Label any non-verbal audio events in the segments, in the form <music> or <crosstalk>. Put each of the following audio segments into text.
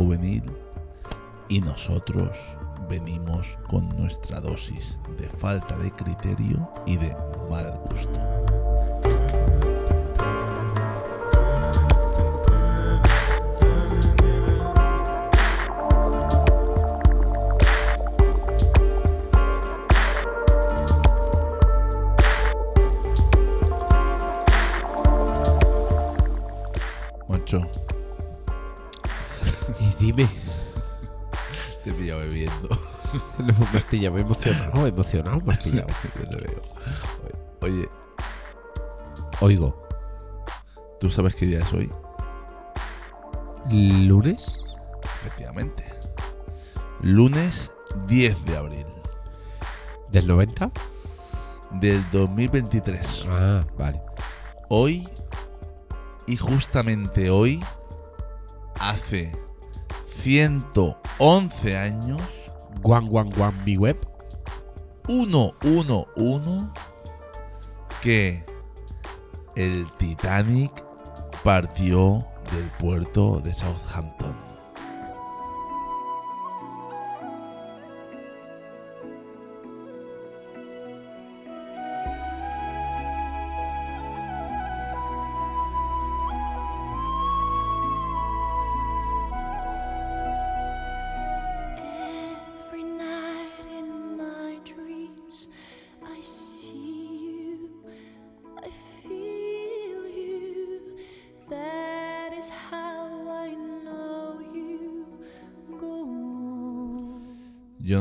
juvenil. Y nosotros venimos con nuestra dosis de falta de criterio y de mal gusto. Dime, <laughs> te pilla bebiendo. no, me has pillado emocionado, emocionado me pillado. <laughs> Yo te veo. Oye, Oigo, ¿tú sabes qué día es hoy? lunes, Efectivamente. Lunes 10 de abril del 90. del 2023. Ah, vale. Hoy y justamente hoy, hace 111 años, Guan, guan, guan, mi web. 111, que el Titanic partió del puerto de Southampton.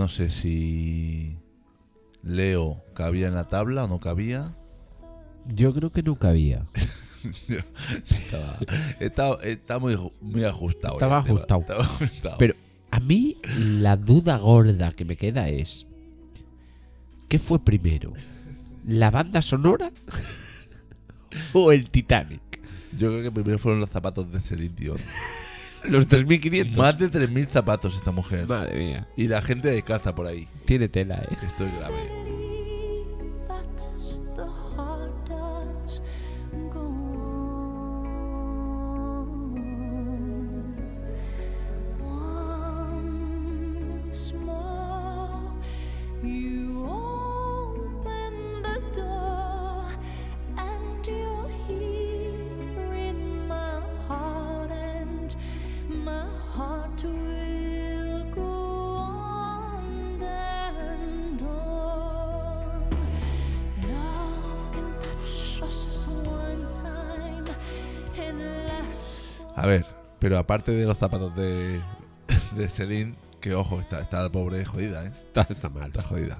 Sé si Leo cabía en la tabla o no cabía. Yo creo que nunca había. <laughs> Estaba, muy, muy ajustado. Estaba el tema, ajustado. estaba ajustado. Pero a mí la duda gorda que me queda es: ¿qué fue primero? ¿La banda sonora <laughs> o el Titanic? Yo creo que primero fueron los zapatos de Celine Dion. Los 3500. Más de 3.000 zapatos esta mujer. Madre mía, Y la gente descalza por ahí. tiene tela, ¿eh? Esto es grave. Pero aparte de los zapatos de, <laughs> de Celine, que ojo, está, está la pobre jodida, ¿eh? Está, está mal. Está jodida.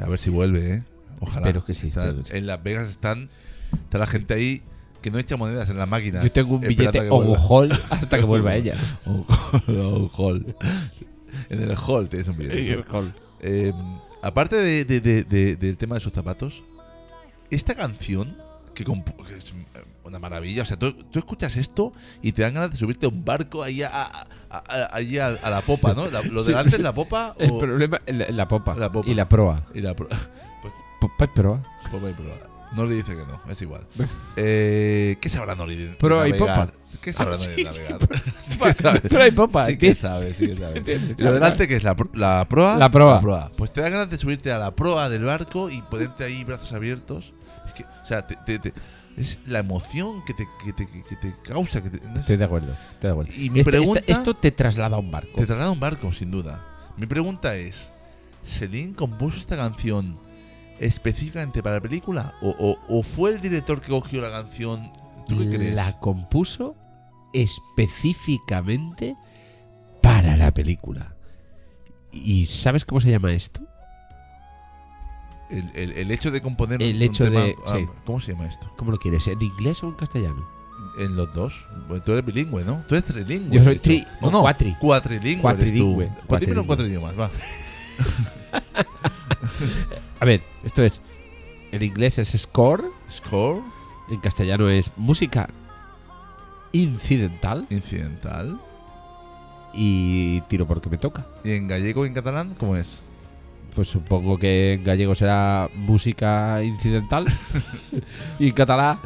A ver si vuelve, ¿eh? Ojalá. Espero que sí, Está- espero que sí. En Las Vegas están, está la gente ahí que no echa monedas en las máquinas. Yo tengo un billete vuelva. hold hasta que vuelva ella. <laughs> Un hall, hall. En el hall tienes un billete. Eh, aparte de- de- de- de- del tema de sus zapatos, esta canción, que, compu- que es una maravilla, o sea, tú, tú escuchas esto y te dan ganas de subirte a un barco ahí a, a- a- la popa, ¿no? La- lo <laughs> Sí. delante es la popa El o problema la, la popa, La popa. y la proa. y la pro- pues, Popa y proa. popa y proa. Nori dice que no, es igual. Eh, ¿Qué sabrá Nori de, de Proa y popa. ¿Qué sabrá Ah, Nori de sí, navegar? <laughs> sí, <laughs> ¿Qué sabe? Proa y popa. Sí que sabe, sí que sabe. ¿Entiendes? ¿Y lo delante que es? ¿La, pro- la proa? La proa. Pues te da ganas de subirte a la proa del barco y ponerte ahí brazos abiertos. Es que, o sea, te- te- te- es la emoción que te, que te, que te causa. Que te, no. Estoy de acuerdo, estoy de acuerdo. Y mi esta- pregunta- esto te traslada a un barco. Te traslada a un barco, sin duda. Mi pregunta es: ¿Celine compuso esta canción específicamente para la película? ¿O, o- o fue el director que cogió la canción? ¿Tú qué crees? La compuso específicamente para la película. ¿Y sabes cómo se llama esto? El, el- el hecho de componer El un hecho tema- de- ah, sí. ¿Cómo se llama esto? ¿Cómo lo quieres? ¿En inglés o en castellano? En los dos. Tú eres bilingüe, ¿no? Tú eres trilingüe. Yo soy tri- No, no, cuatri. Cuatrilingüe. Cuatrilingüe, Eres tú. Pues en cuatro idiomas, va. <laughs> A ver, esto es. En inglés es score, Score, en castellano es música incidental incidental. y tiro porque me toca. ¿Y en gallego y en catalán cómo es? Pues supongo que en gallego será música incidental <laughs> y en catalán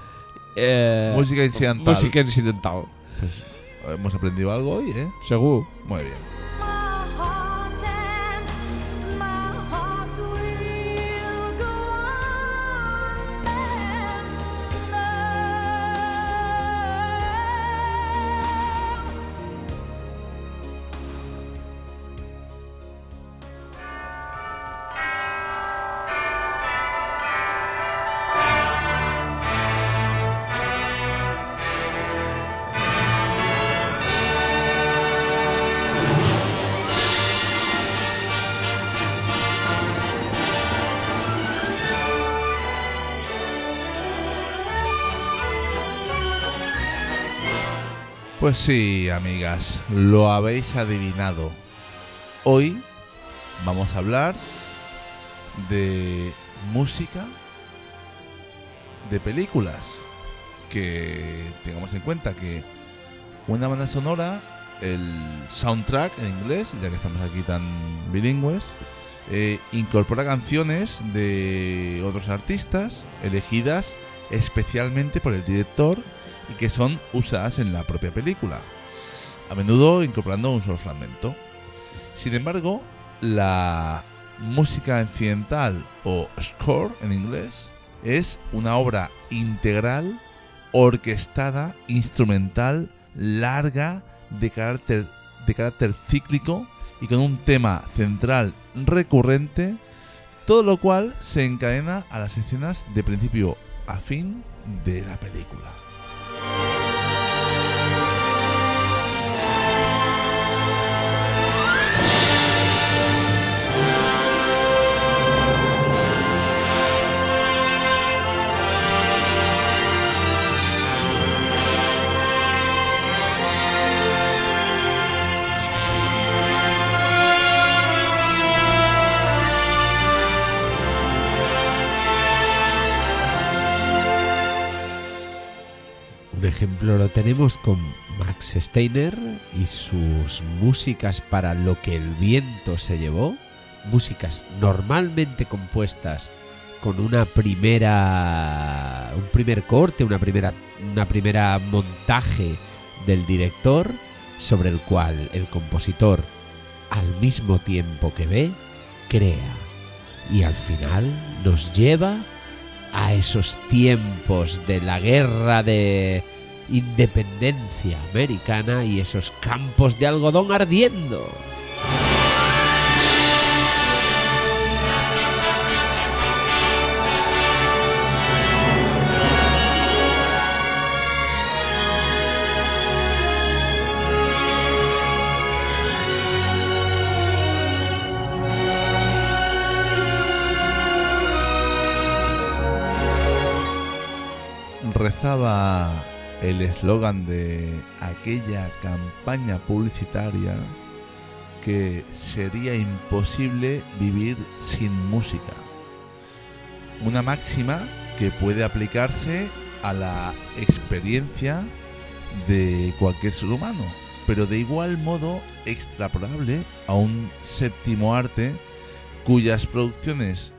eh, Música incidental. música incidental. Hemos aprendido algo hoy, ¿eh? Seguro. Muy bien. Pues sí, amigas, lo habéis adivinado. Hoy vamos a hablar de música de películas. Que tengamos en cuenta que una banda sonora, el soundtrack en inglés, ya que estamos aquí tan bilingües, eh, incorpora canciones de otros artistas elegidas especialmente por el director y que son usadas en la propia película, a menudo incorporando un solo fragmento. Sin embargo, la música incidental o score en inglés es una obra integral, orquestada, instrumental, larga, de carácter, de carácter cíclico y con un tema central recurrente, todo lo cual se encadena a las escenas de principio a fin de la película. Ejemplo lo tenemos con Max Steiner y sus músicas para lo que el viento se llevó, músicas normalmente compuestas con una primera un primer corte, una primera una primera montaje del director sobre el cual el compositor al mismo tiempo que ve crea. Y al final nos lleva a esos tiempos de la guerra de independencia americana y esos campos de algodón ardiendo. Rezaba el eslogan de aquella campaña publicitaria que sería imposible vivir sin música. Una máxima que puede aplicarse a la experiencia de cualquier ser humano. pero de igual modo extrapolable a un séptimo arte cuyas producciones,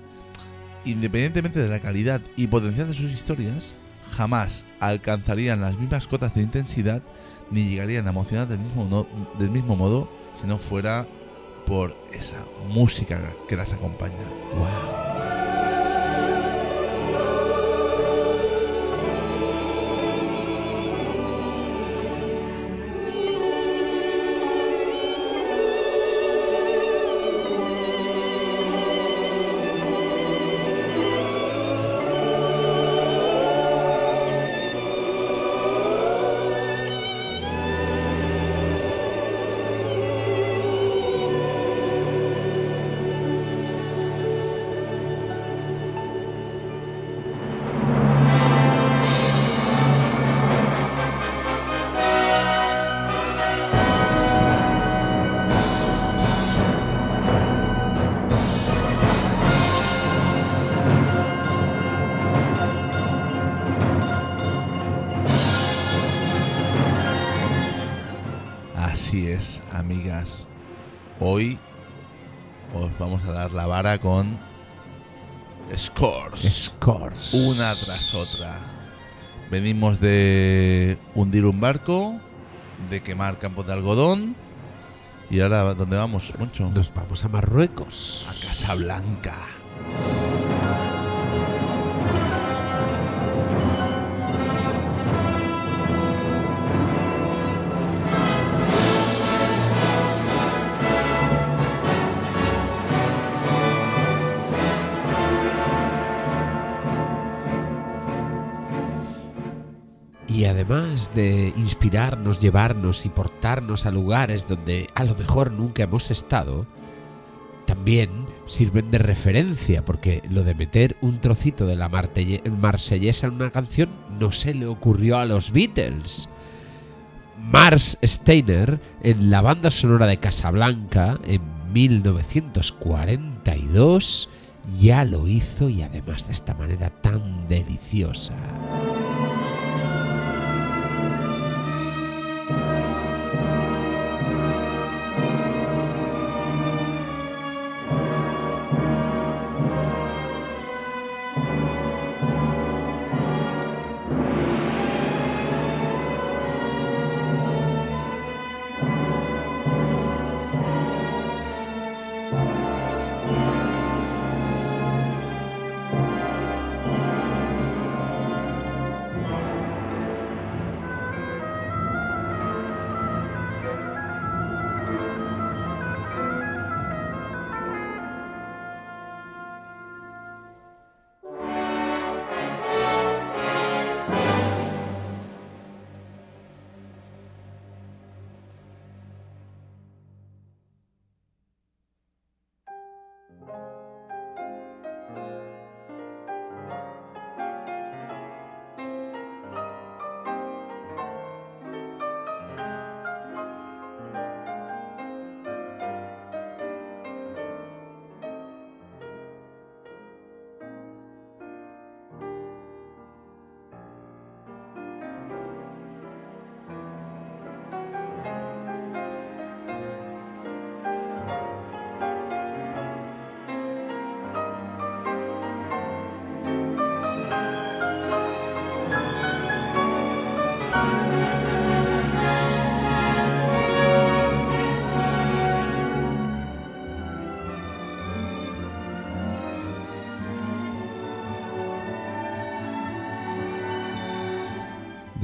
independientemente de la calidad y potencial de sus historias, jamás alcanzarían las mismas cotas de intensidad ni llegarían a emocionar del mismo, del mismo modo si no fuera por esa música que las acompaña. Wow. Hoy os vamos a dar la vara con scores. Scores. una tras otra. Venimos de hundir un barco, de quemar campos de algodón. Y ahora, ¿dónde vamos, Moncho? Nos vamos a Marruecos. A Casablanca. Además de inspirarnos, llevarnos y portarnos a lugares donde a lo mejor nunca hemos estado, también sirven de referencia, porque lo de meter un trocito de la marsellesa en una canción no se le ocurrió a los Beatles. Mars Steiner, en la banda sonora de Casablanca, en 1942, ya lo hizo y además de esta manera tan deliciosa.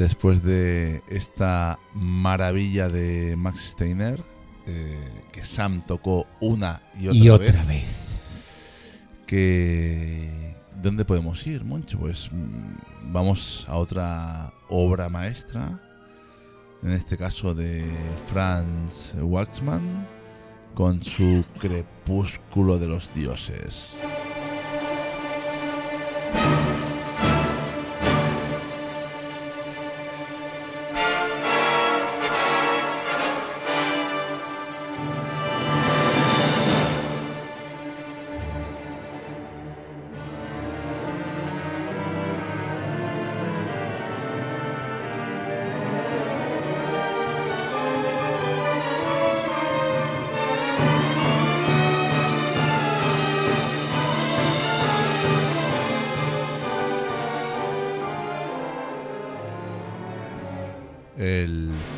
Después de esta maravilla de Max Steiner, eh, que Sam tocó una y otra, y otra vez, vez. que ¿dónde podemos ir, Moncho? Pues mm, vamos a otra obra maestra, en este caso de Franz Waxman, con su Crepúsculo de los Dioses.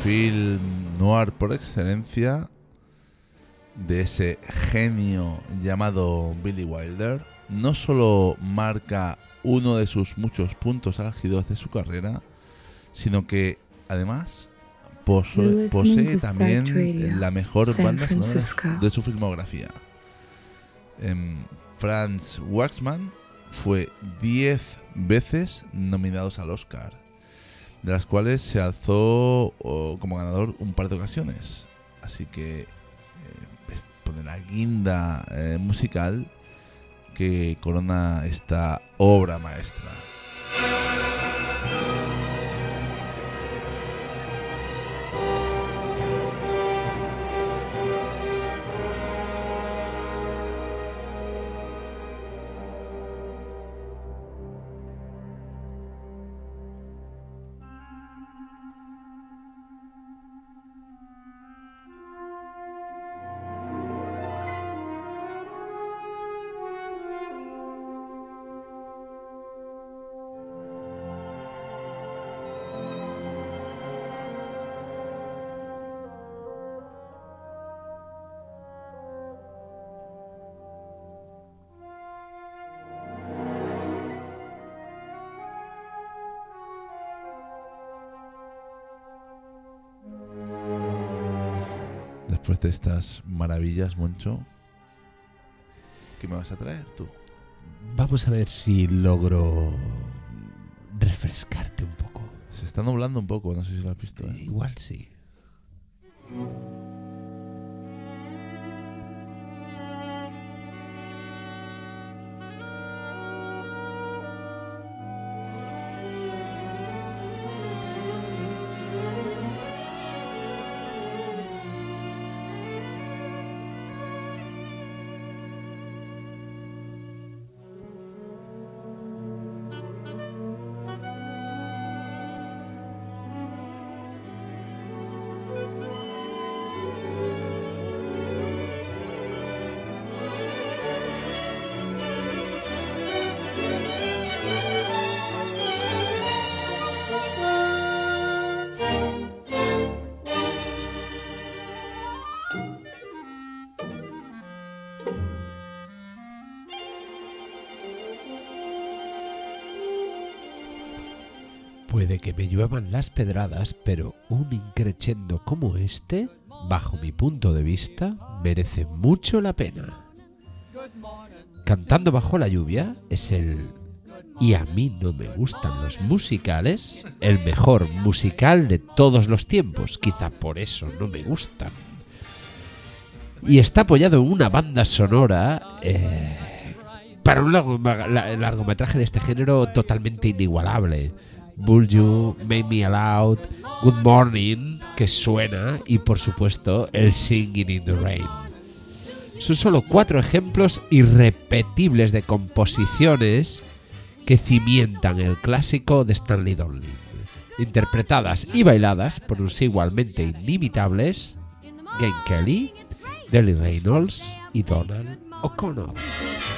Film noir por excelencia de ese genio llamado Billy Wilder, no solo marca uno de sus muchos puntos álgidos de su carrera, sino que además posee también la mejor banda sonora de su filmografía. Em, Franz Waxman fue 10 veces nominados al Oscar, de las cuales se alzó como ganador un par de ocasiones. Así que eh, la guinda eh, musical que corona esta obra maestra. Después de estas maravillas, Moncho, ¿qué me vas a traer tú? Vamos a ver si logro refrescarte un poco. Se está nublando un poco, no sé si lo has visto. ¿eh? Igual sí. Lluevan las pedradas, pero un increchendo como este, bajo mi punto de vista, merece mucho la pena. Cantando bajo la lluvia es el... Y a mí no me gustan los musicales, el mejor musical de todos los tiempos. Quizá por eso no me gustan. Y está apoyado en una banda sonora eh, para un largo- la- largometraje de este género totalmente inigualable. Bull You, Make Me Aloud, Good Morning, que suena, y por supuesto el Singing in the Rain. Son solo cuatro ejemplos irrepetibles de composiciones que cimientan el clásico de Stanley Donen, interpretadas y bailadas por los igualmente inimitables Gene Kelly, Delly Reynolds y Donald O'Connor.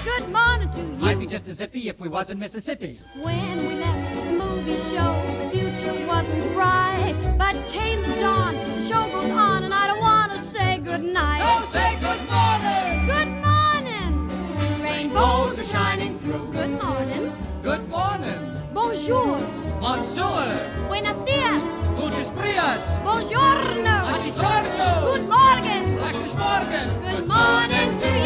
Good morning to I'd be you. just as zippy if we was in Mississippi. When we left show, the future wasn't bright. But came the dawn, the show goes on, and I don't want to say goodnight. say good morning! Good morning! Rainbows are shining through. Good morning. Good morning! Bonjour. Monsieur! Buenos dias. Lucius Prias! Buongiorno. Buongiorno. Good morning. Good morning to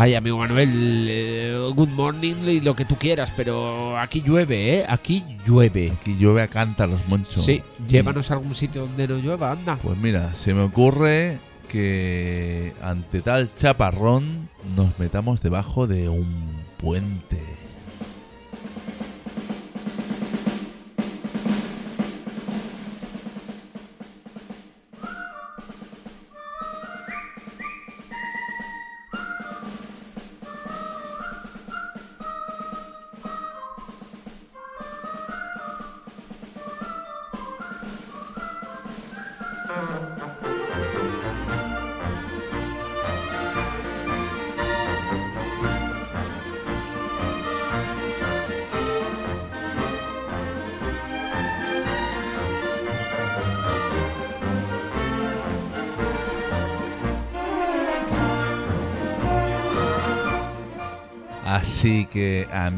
Ay, amigo Manuel, eh, good morning y lo que tú quieras, pero aquí llueve, ¿eh? Aquí llueve. Aquí llueve a cántaros, Moncho. Sí, llévanos a algún sitio donde no llueva, anda. Pues mira, se me ocurre que ante tal chaparrón nos metamos debajo de un puente.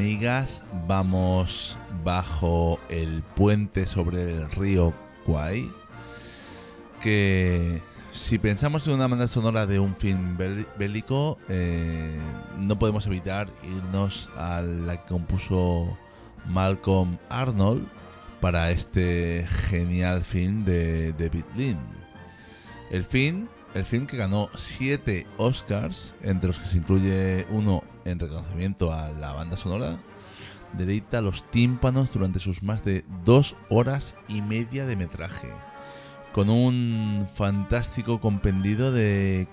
Amigas, vamos bajo el puente sobre el río Kwai. Que si pensamos en una banda sonora de un film bélico, eh, no podemos evitar irnos a la que compuso Malcolm Arnold para este genial film de David Lean. El film, el film que ganó 7 Oscars, entre los que se incluye uno en reconocimiento a la banda sonora, deleita los tímpanos durante sus más de dos horas y media de metraje, con un fantástico compendio de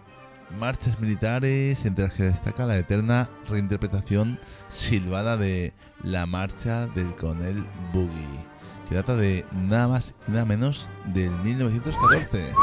marchas militares, entre las que destaca la eterna reinterpretación silbada de la marcha del coronel Boogie, que data de nada más y nada menos del 1914.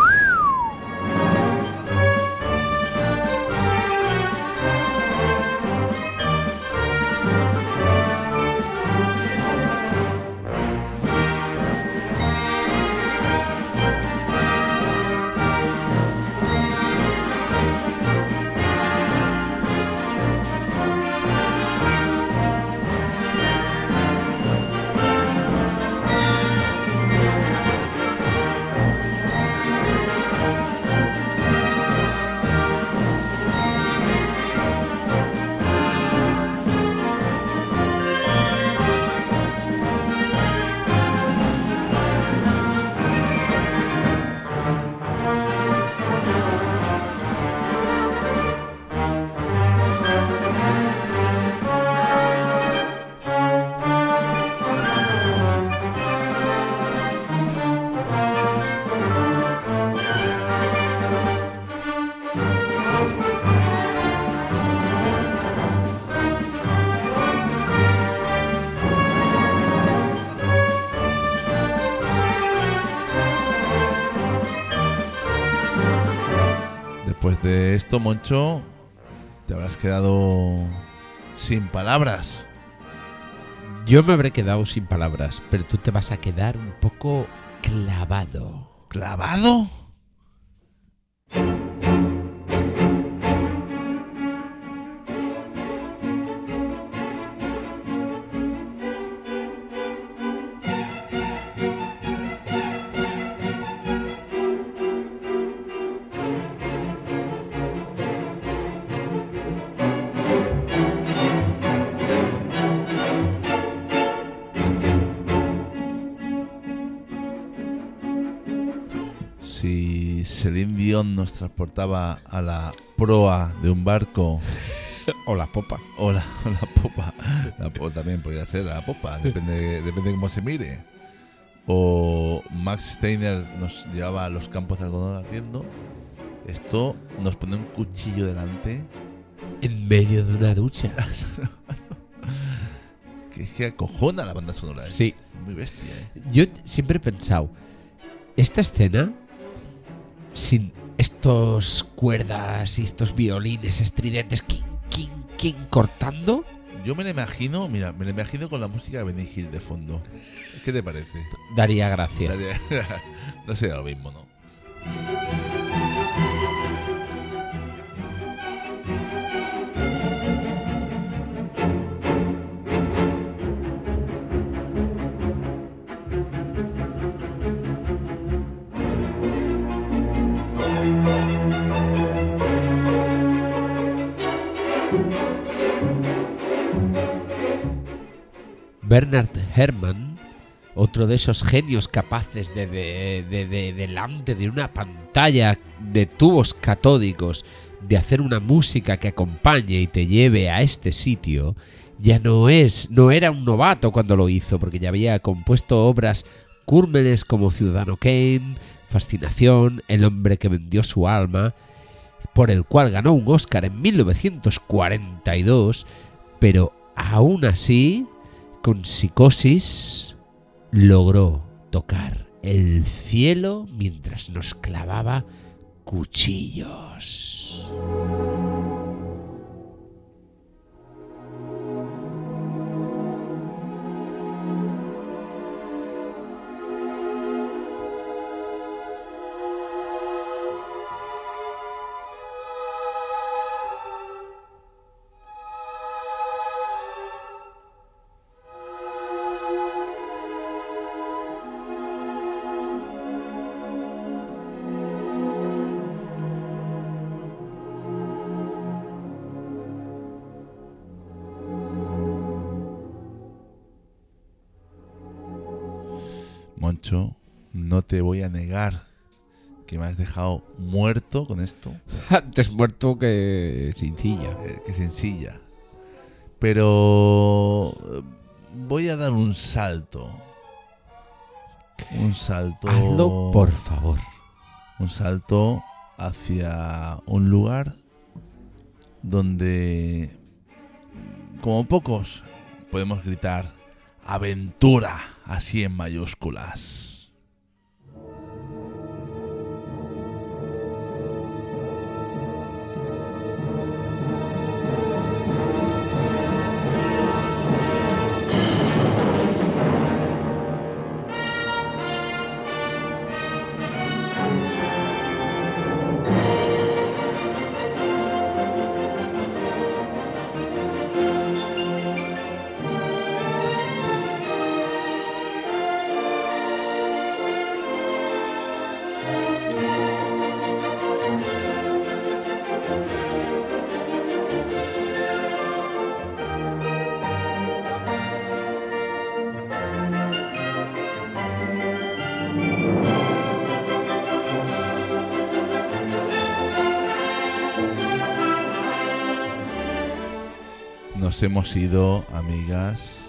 Esto, Moncho, te habrás quedado sin palabras. Yo me habré quedado sin palabras, pero tú te vas a quedar un poco clavado. ¿Clavado? Si Celine Dion nos transportaba a la proa de un barco <laughs> O la popa. o la, o <laughs> la popa, la también podría ser la popa, depende, depende de cómo se mire. O Max Steiner nos llevaba a los campos de algodón ardiendo. Esto nos pone un cuchillo delante En medio de una ducha. <laughs> que que acojona la banda sonora. ¿eh? Sí. Es muy bestia, ¿eh? Yo siempre he pensado, esta escena, sin estos cuerdas y estos violines estridentes, king, king, king, cortando, Yo me la imagino, mira, me la imagino con la música de Benny Hill de fondo. ¿Qué te parece? daría gracia. Daría- <laughs> no sería lo mismo, ¿no? Bernard Herrmann, otro de esos genios capaces de, de- de- de- delante de una pantalla de tubos catódicos, de hacer una música que acompañe y te lleve a este sitio, ya no es, no era un novato cuando lo hizo, porque ya había compuesto obras cúrmenes como Ciudadano Kane, Fascinación, El hombre que vendió su alma, por el cual ganó un Oscar en 1942, pero aún así, con psicosis, logró tocar el cielo mientras nos clavaba cuchillos. No te voy a negar que me has dejado muerto con esto. <laughs> Antes muerto que sencilla. eh, que sencilla. Pero eh, voy a dar un salto. Un salto. Hazlo, por favor. Un salto hacia un lugar donde, como pocos, podemos gritar aventura así en mayúsculas. Nos hemos ido, amigas,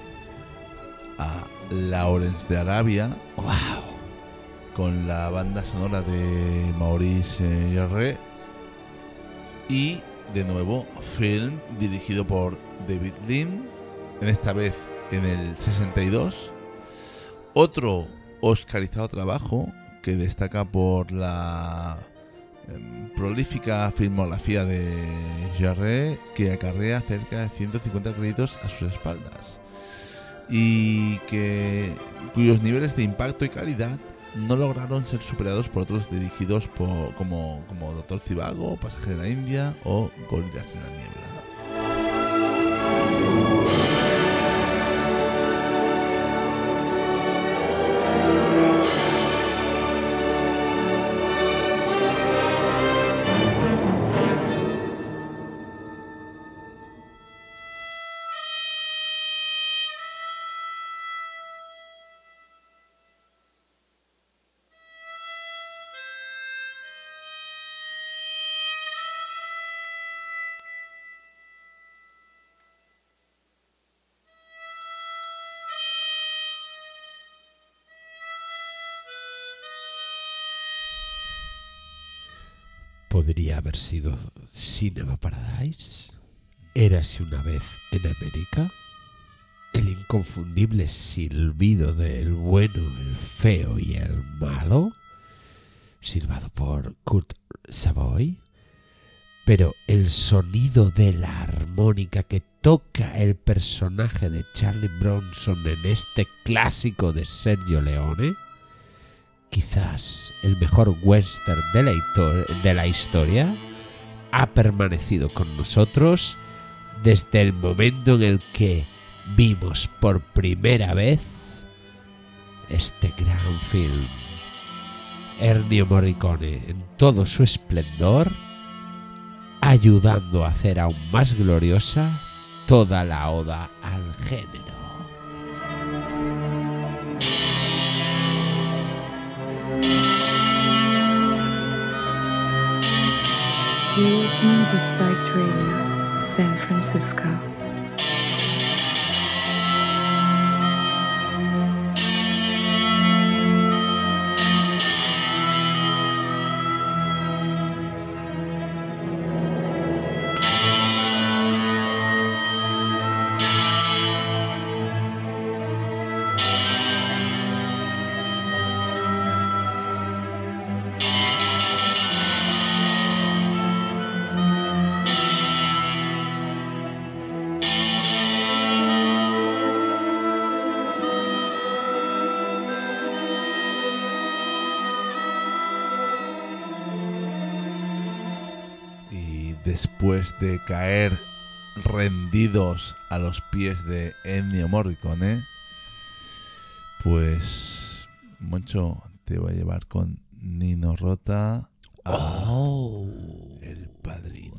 a Lawrence de Arabia ¡Wow! con la banda sonora de Maurice Jarre y de nuevo film dirigido por David Lean, en esta vez en el 62. Otro oscarizado trabajo que destaca por la prolífica filmografía de Jarre que acarrea cerca de 150 créditos a sus espaldas y que cuyos niveles de impacto y calidad no lograron ser superados por otros dirigidos por, como, como Doctor Cibago, Pasaje de la India o Gorilas en la Niebla. Sido Cinema Paradise. Érase una vez en América. El inconfundible silbido del bueno, el feo y el malo. Silbado por Kurt Savoy. Pero el sonido de la armónica que toca el personaje de Charlie Bronson en este clásico de Sergio Leone quizás el mejor western de la, historia, ha permanecido con nosotros desde el momento en el que vimos por primera vez este gran film. Ennio Morricone en todo su esplendor, ayudando a hacer aún más gloriosa toda la oda al género. You're listening to Psyched Radio, San Francisco. Caer rendidos a los pies de Ennio Morricone, pues Moncho te va a llevar con Nino Rota a El Padrino.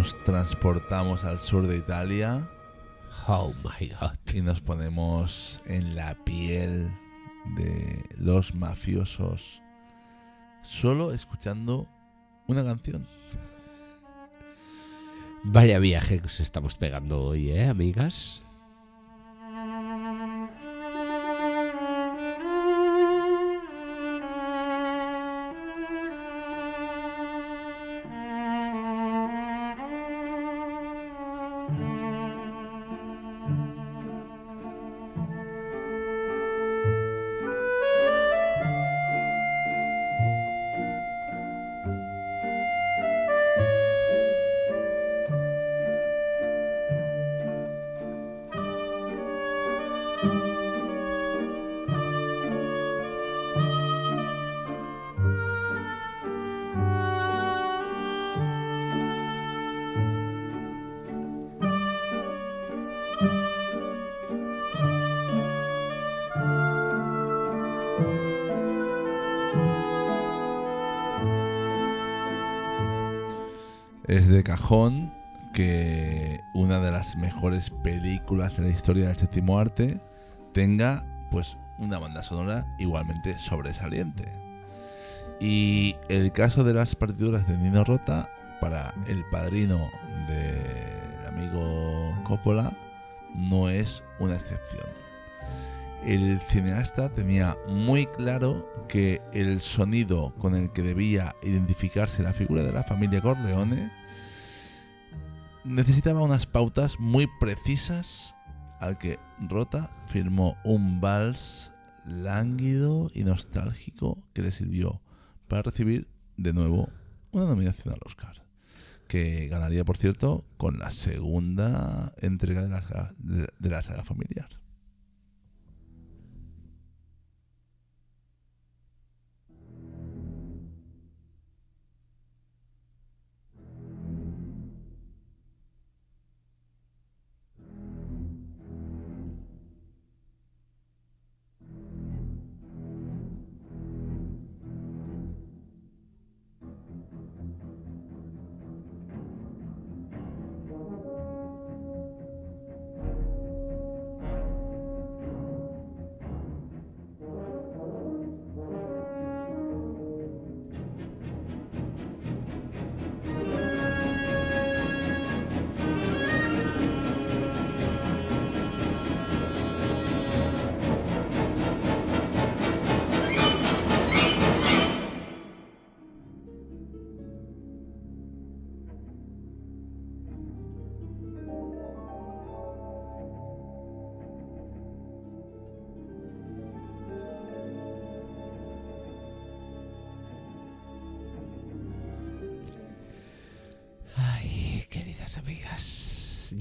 Nos transportamos al sur de Italia Oh my god. y nos ponemos en la piel de los mafiosos solo escuchando una canción. Vaya viaje que os estamos pegando hoy, ¿eh, amigas? Es de cajón que una de las mejores películas de la historia del séptimo arte tenga pues una banda sonora igualmente sobresaliente. Y el caso de las partituras de Nino Rota para el padrino del amigo Coppola no es una excepción. El cineasta tenía muy claro que el sonido con el que debía identificarse la figura de la familia Corleone necesitaba unas pautas muy precisas al que Rota firmó un vals lánguido y nostálgico que le sirvió para recibir de nuevo una nominación al Oscar, que ganaría, por cierto, con la segunda entrega de la saga, de, de la saga familiar.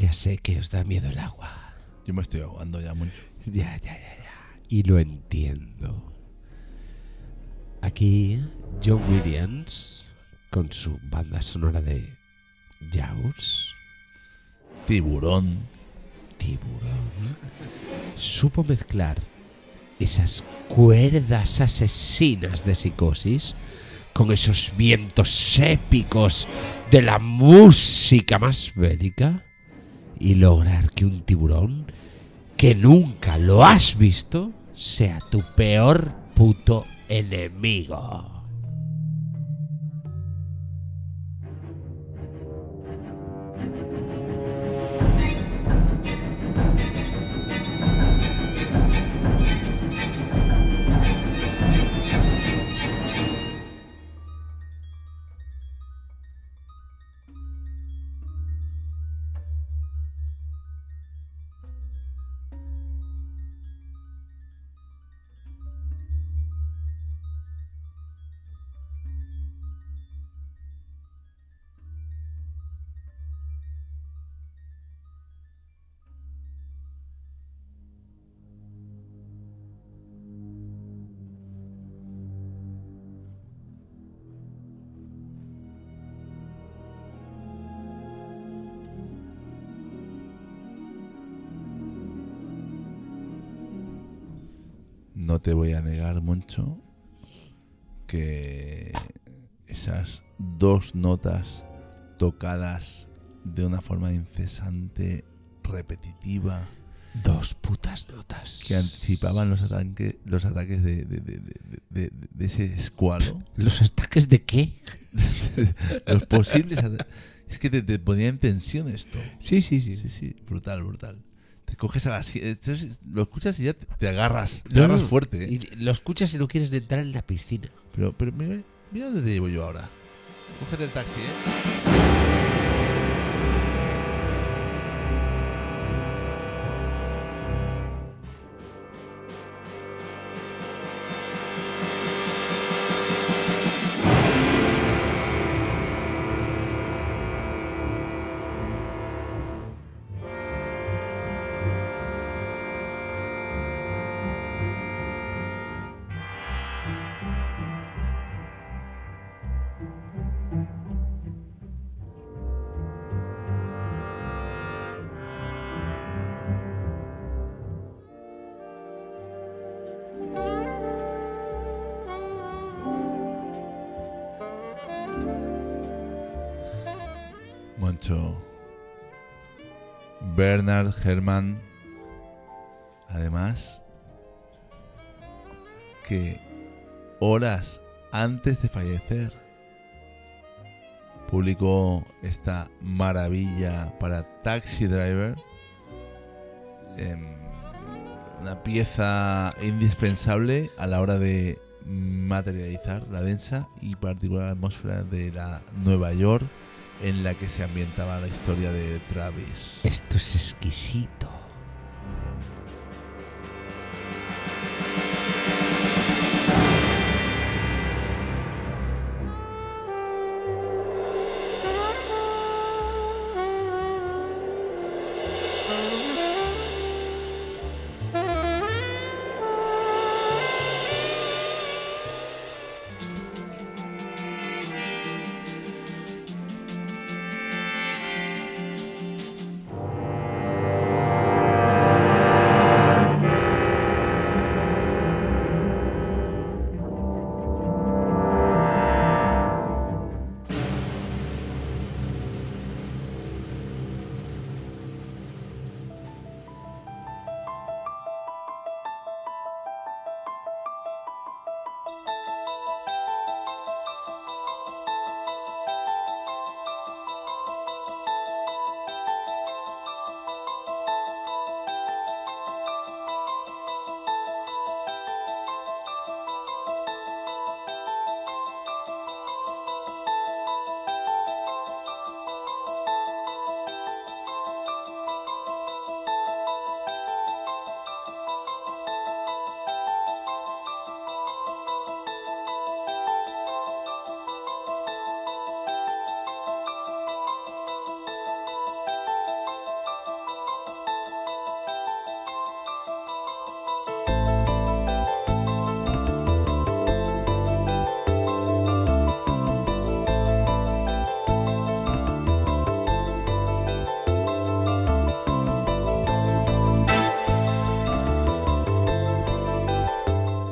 Ya sé que os da miedo el agua. Yo me estoy ahogando ya mucho. Ya, ya, ya, ya. Y lo entiendo. Aquí, John Williams, con su banda sonora de Jaws, Tiburón. Tiburón, supo mezclar esas cuerdas asesinas de psicosis con esos vientos épicos de la música más bélica y lograr que un tiburón que nunca lo has visto sea tu peor puto enemigo. No te voy a negar, Moncho, que esas dos notas tocadas de una forma incesante, repetitiva, Dos putas notas. que anticipaban los, ataques los ataques de, de- de- de- ese escualo, ¿Los ataques de qué? <laughs> los posibles ata- Es que te, te ponía en tensión esto. Sí, sí, sí. Sí, sí, brutal, brutal. Te coges a la sie- entonces Lo escuchas y ya te, agarras. Te No, agarras fuerte. ¿eh? y lo escuchas y no quieres entrar en la piscina. Pero, pero mira, mira dónde te llevo yo ahora. Cógete el taxi, ¿eh? Bernard. Además, que horas antes de fallecer publicó esta maravilla para Taxi Driver. em, una pieza indispensable a la hora de materializar la densa y particular atmósfera de la Nueva York en la que se ambientaba la historia de Travis. Esto es exquisito.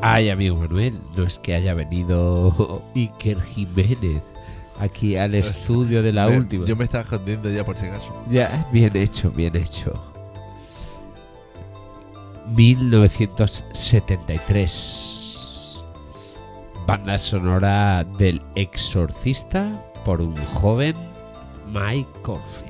Ay, amigo Manuel, no es que haya venido <laughs> Iker Jiménez aquí al estudio de la Me- última. Yo me estaba escondiendo ya por si acaso. Ya, bien hecho, bien hecho. 1973. Banda sonora del exorcista por un joven Mike Corfield.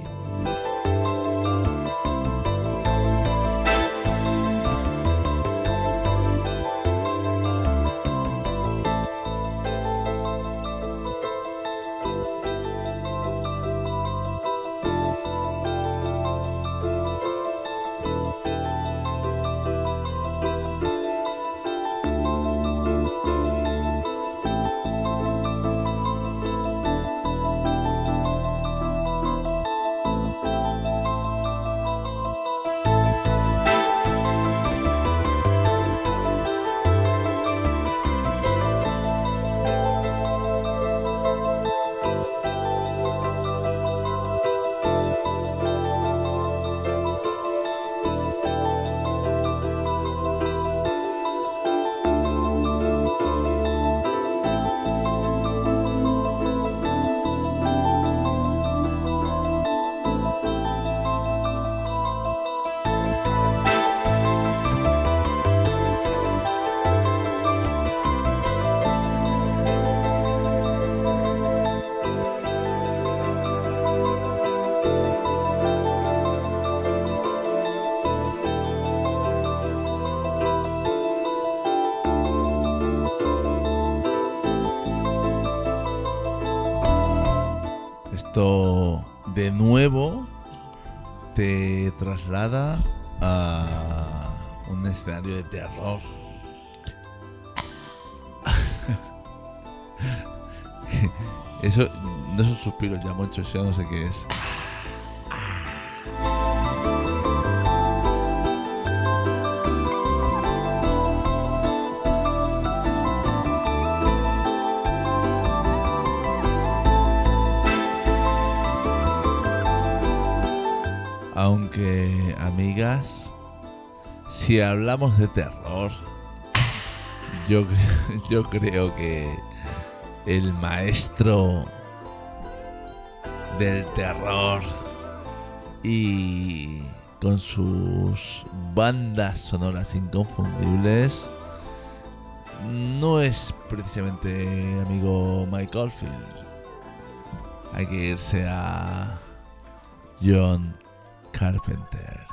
De nuevo te traslada a un escenario de terror. <laughs> Eso no son suspiros ya muchos, ya no sé qué es. Amigas, si hablamos de terror, yo, <laughs> yo creo que el maestro del terror y con sus bandas sonoras inconfundibles no es precisamente amigo Mike Oldfield. Hay que irse a John Carpenter.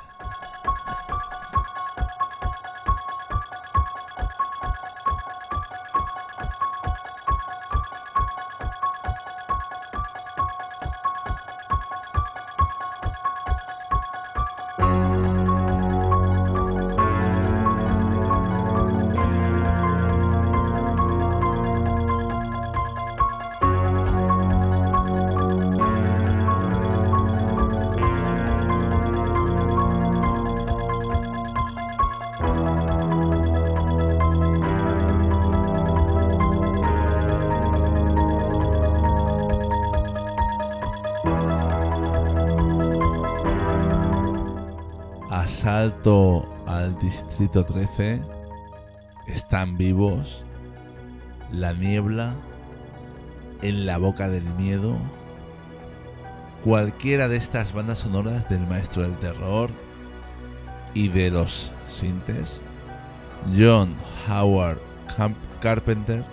Asalto al Distrito 13. Están vivos. La niebla. En la boca del miedo. Cualquiera de estas bandas sonoras del maestro del terror y de los sintes, John Howard Carpenter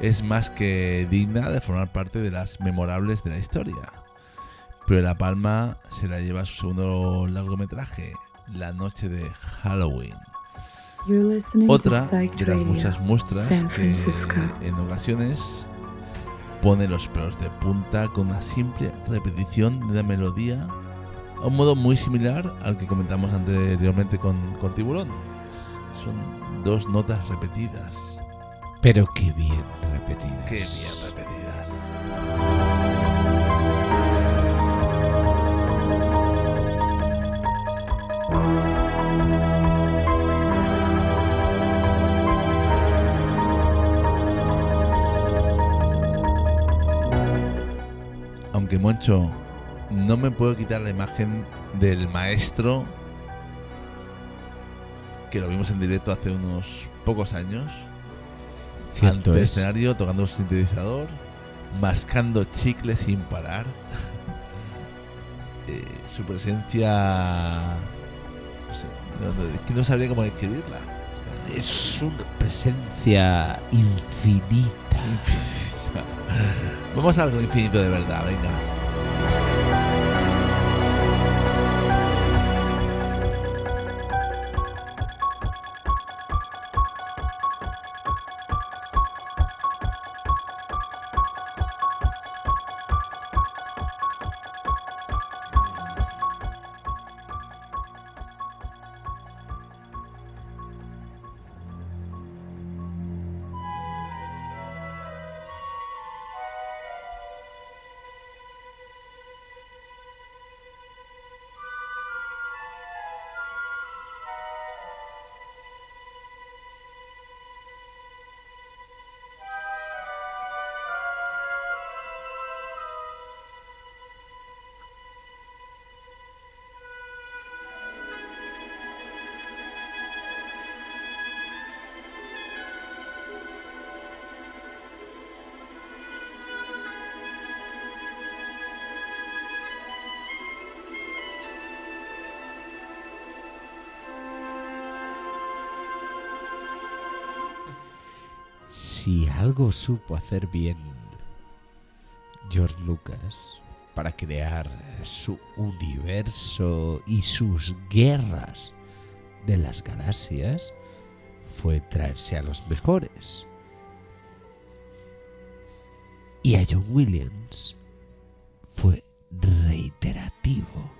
es más que digna de formar parte de las memorables de la historia. Pero la palma se la lleva su segundo largometraje, La Noche de Halloween. You're listening to Otra de las muchas muestras San que Francisco. en ocasiones pone los pelos de punta con una simple repetición de una melodía a un modo muy similar al que comentamos anteriormente con, con Tiburón. Son dos notas repetidas. Pero qué bien repetidas. Qué bien repetidas. Aunque Moncho, no me puedo quitar la imagen del maestro que lo vimos en directo hace unos pocos años Cierto ante el es. escenario, tocando un sintetizador, mascando chicle sin parar. <laughs> Eh, su presencia. No sé, no, no- es que no sabría cómo describirla. Es una presencia infinita. Vamos a algo infinito de verdad, venga. Si algo supo hacer bien George Lucas para crear su universo y sus guerras de las galaxias fue traerse a los mejores. Y a John Williams fue reiterativo.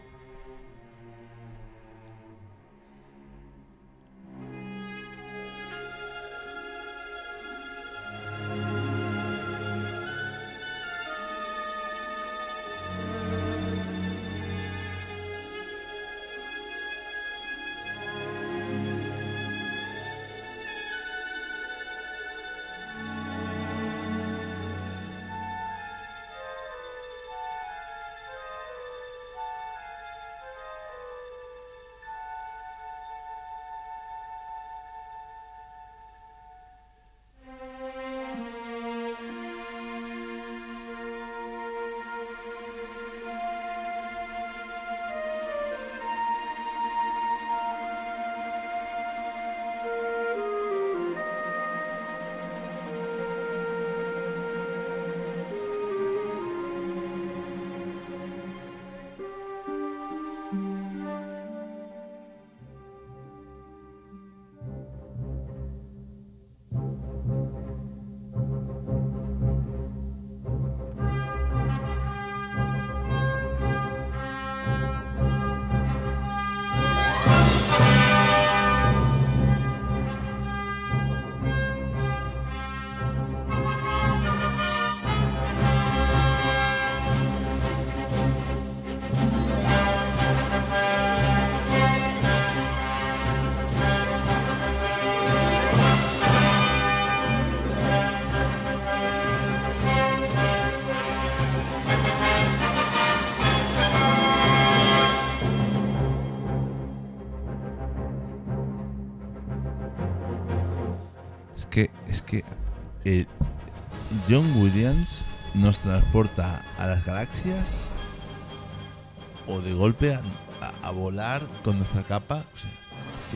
Nos transporta a las galaxias o de golpe a, a- a volar con nuestra capa. O sea,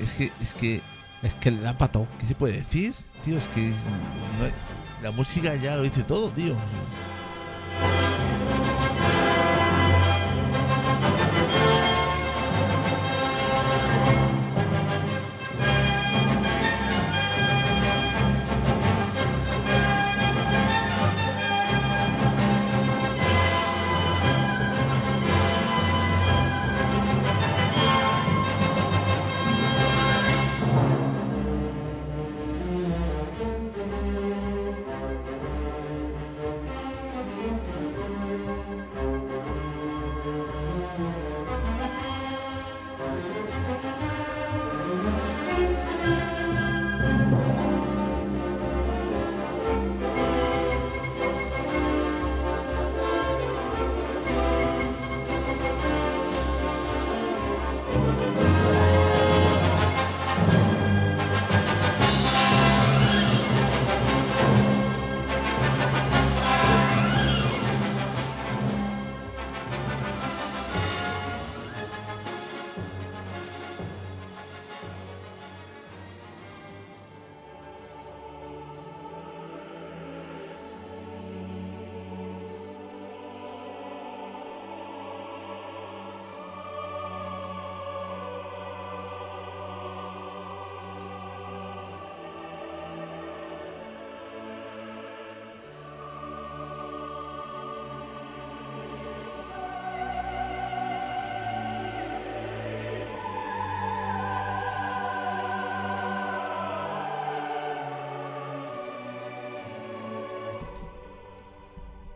es que, es que, es que, Es que le da pato. ¿qué se puede decir? Tío, es que no hay- la música ya lo dice todo, tío.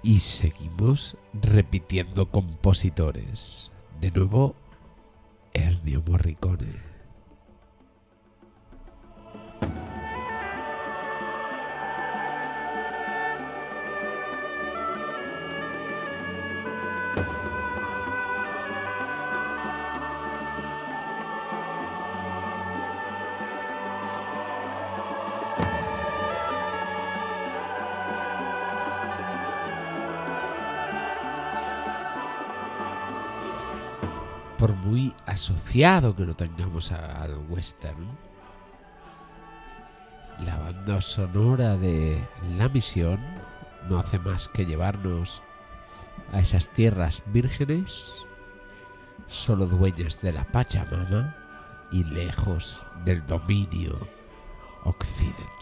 Y seguimos repitiendo compositores. De nuevo, Ennio Morricone. Muy asociado que lo tengamos al western, la banda sonora de La Misión no hace más que llevarnos a esas tierras vírgenes, solo dueñas de la Pachamama y lejos del dominio occidental.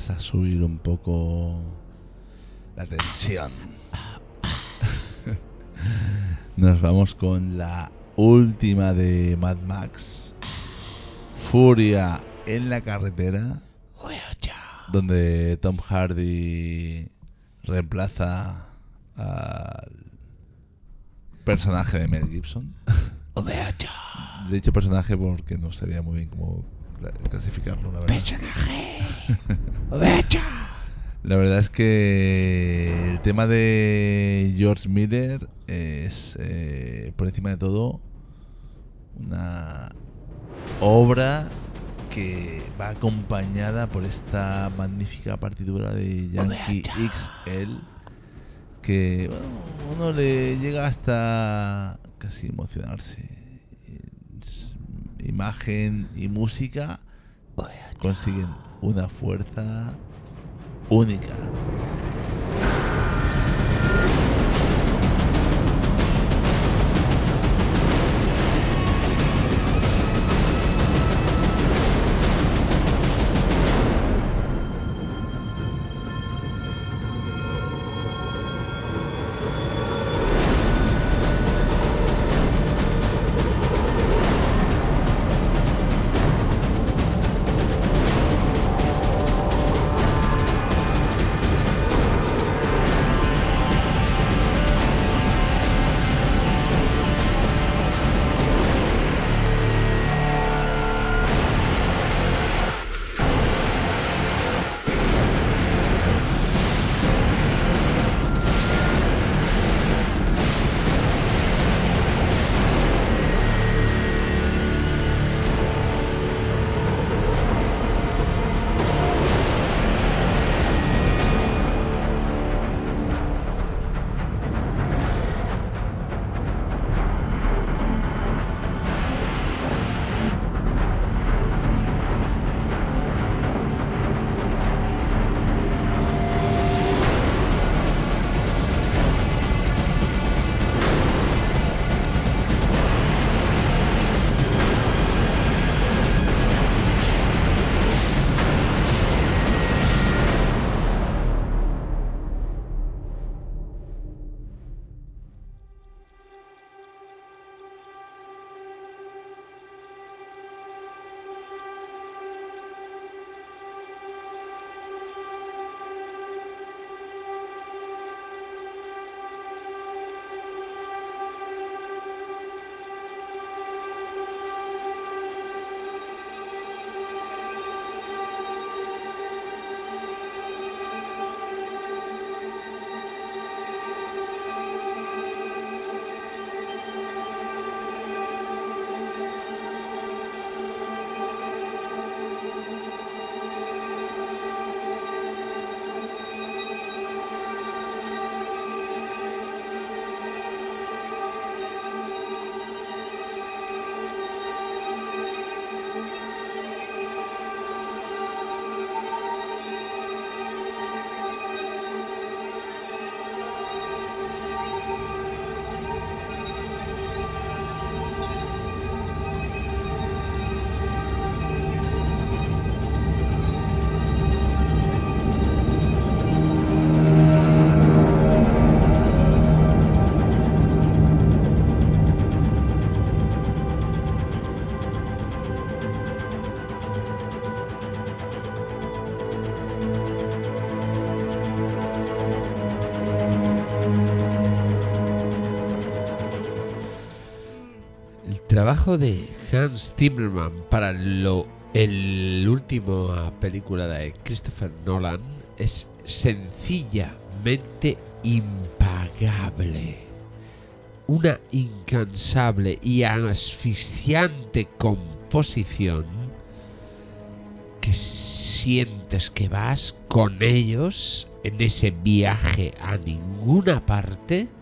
Vamos a subir un poco la tensión. Nos vamos con la última de Mad Max. Furia en la carretera. Donde Tom Hardy reemplaza al personaje de Mel Gibson. De dicho personaje porque no sabía muy bien cómo clasificarlo, la verdad. <laughs> La verdad es que el tema de George Miller es, eh, por encima de todo, una obra que va acompañada por esta magnífica partitura de Yankee XL que bueno, uno le llega hasta casi emocionarse. Imagen y música consiguen una fuerza única. Trabajo de Hans Zimmerman para lo, el último película de Christopher Nolan es sencillamente impagable. Una incansable y asfixiante composición que sientes que vas con ellos en ese viaje a ninguna parte